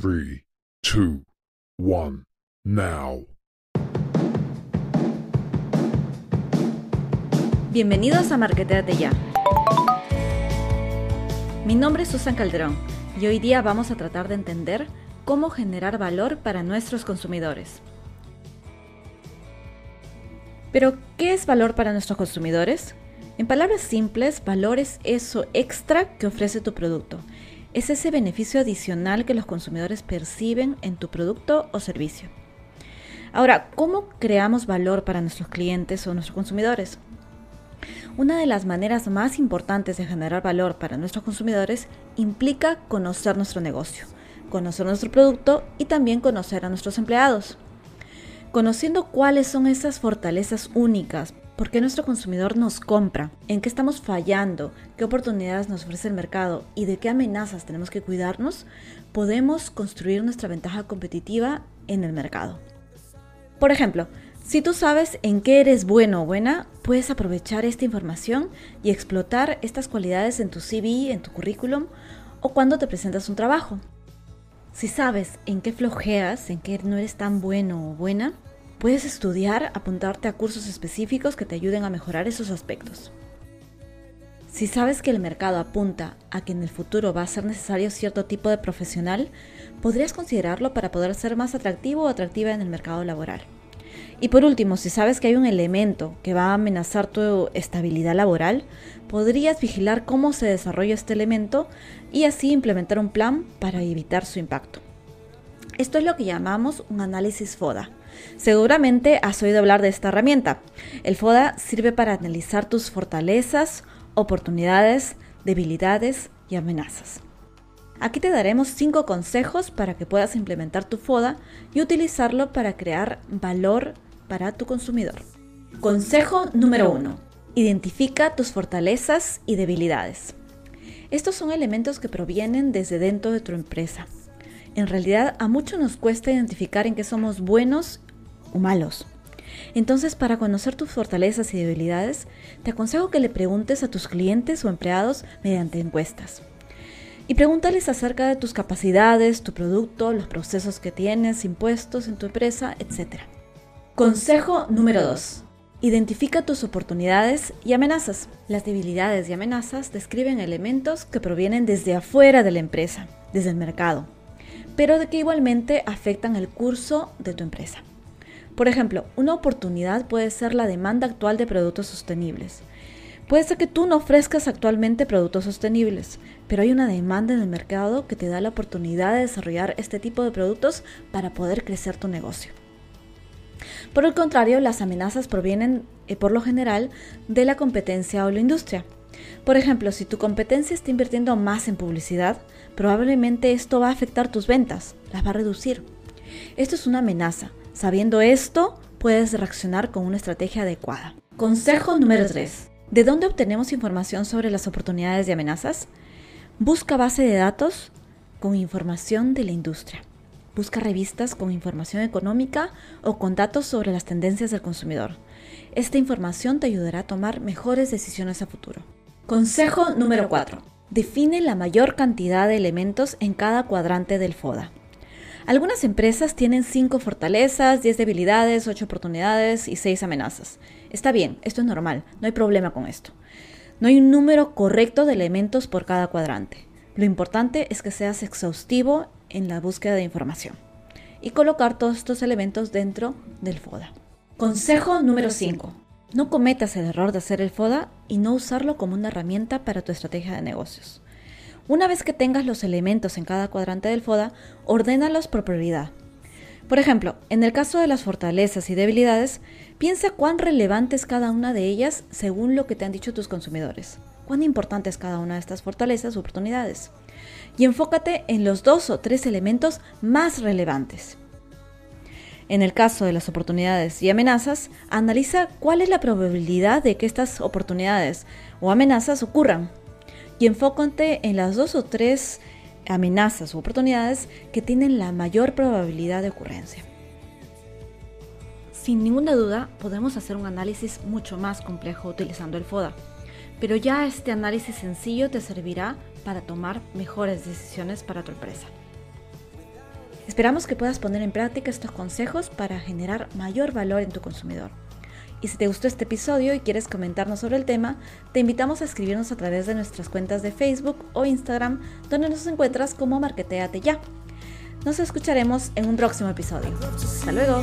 3, 2, 1, now. Bienvenidos a Marketeate Ya. Mi nombre es Susan Calderón y hoy día vamos a tratar de entender cómo generar valor para nuestros consumidores. Pero, ¿qué es valor para nuestros consumidores? En palabras simples, valor es eso extra que ofrece tu producto. Es ese beneficio adicional que los consumidores perciben en tu producto o servicio. Ahora, ¿cómo creamos valor para nuestros clientes o nuestros consumidores? Una de las maneras más importantes de generar valor para nuestros consumidores implica conocer nuestro negocio, conocer nuestro producto y también conocer a nuestros empleados. Conociendo cuáles son esas fortalezas únicas, por qué nuestro consumidor nos compra, en qué estamos fallando, qué oportunidades nos ofrece el mercado y de qué amenazas tenemos que cuidarnos, podemos construir nuestra ventaja competitiva en el mercado. Por ejemplo, si tú sabes en qué eres bueno o buena, puedes aprovechar esta información y explotar estas cualidades en tu CV, en tu currículum o cuando te presentas un trabajo. Si sabes en qué flojeas, en qué no eres tan bueno o buena, puedes estudiar, apuntarte a cursos específicos que te ayuden a mejorar esos aspectos. Si sabes que el mercado apunta a que en el futuro va a ser necesario cierto tipo de profesional, podrías considerarlo para poder ser más atractivo o atractiva en el mercado laboral. Y por último, si sabes que hay un elemento que va a amenazar tu estabilidad laboral, podrías vigilar cómo se desarrolla este elemento y así implementar un plan para evitar su impacto. Esto es lo que llamamos un análisis FODA. Seguramente has oído hablar de esta herramienta. El FODA sirve para analizar tus fortalezas, oportunidades, debilidades y amenazas. Aquí te daremos 5 consejos para que puedas implementar tu FODA y utilizarlo para crear valor para tu consumidor. Consejo número 1. Identifica tus fortalezas y debilidades. Estos son elementos que provienen desde dentro de tu empresa. En realidad a muchos nos cuesta identificar en qué somos buenos o malos. Entonces, para conocer tus fortalezas y debilidades, te aconsejo que le preguntes a tus clientes o empleados mediante encuestas. Y pregúntales acerca de tus capacidades, tu producto, los procesos que tienes, impuestos en tu empresa, etc. Consejo número 2. Identifica tus oportunidades y amenazas. Las debilidades y amenazas describen elementos que provienen desde afuera de la empresa, desde el mercado, pero de que igualmente afectan el curso de tu empresa. Por ejemplo, una oportunidad puede ser la demanda actual de productos sostenibles. Puede ser que tú no ofrezcas actualmente productos sostenibles, pero hay una demanda en el mercado que te da la oportunidad de desarrollar este tipo de productos para poder crecer tu negocio. Por el contrario, las amenazas provienen, eh, por lo general, de la competencia o la industria. Por ejemplo, si tu competencia está invirtiendo más en publicidad, probablemente esto va a afectar tus ventas, las va a reducir. Esto es una amenaza. Sabiendo esto, puedes reaccionar con una estrategia adecuada. Consejo número 3. ¿De dónde obtenemos información sobre las oportunidades y amenazas? Busca base de datos con información de la industria. Busca revistas con información económica o con datos sobre las tendencias del consumidor. Esta información te ayudará a tomar mejores decisiones a futuro. Consejo número 4. Define la mayor cantidad de elementos en cada cuadrante del FODA. Algunas empresas tienen 5 fortalezas, 10 debilidades, 8 oportunidades y 6 amenazas. Está bien, esto es normal, no hay problema con esto. No hay un número correcto de elementos por cada cuadrante. Lo importante es que seas exhaustivo en la búsqueda de información y colocar todos estos elementos dentro del FODA. Consejo número 5. No cometas el error de hacer el FODA y no usarlo como una herramienta para tu estrategia de negocios. Una vez que tengas los elementos en cada cuadrante del FODA, ordénalos por prioridad. Por ejemplo, en el caso de las fortalezas y debilidades, piensa cuán relevante es cada una de ellas según lo que te han dicho tus consumidores. Cuán importante es cada una de estas fortalezas u oportunidades y enfócate en los dos o tres elementos más relevantes. En el caso de las oportunidades y amenazas, analiza cuál es la probabilidad de que estas oportunidades o amenazas ocurran y enfócate en las dos o tres amenazas u oportunidades que tienen la mayor probabilidad de ocurrencia. Sin ninguna duda, podemos hacer un análisis mucho más complejo utilizando el FODA, pero ya este análisis sencillo te servirá para tomar mejores decisiones para tu empresa. Esperamos que puedas poner en práctica estos consejos para generar mayor valor en tu consumidor. Y si te gustó este episodio y quieres comentarnos sobre el tema, te invitamos a escribirnos a través de nuestras cuentas de Facebook o Instagram, donde nos encuentras como Marqueteate Ya. Nos escucharemos en un próximo episodio. Hasta luego.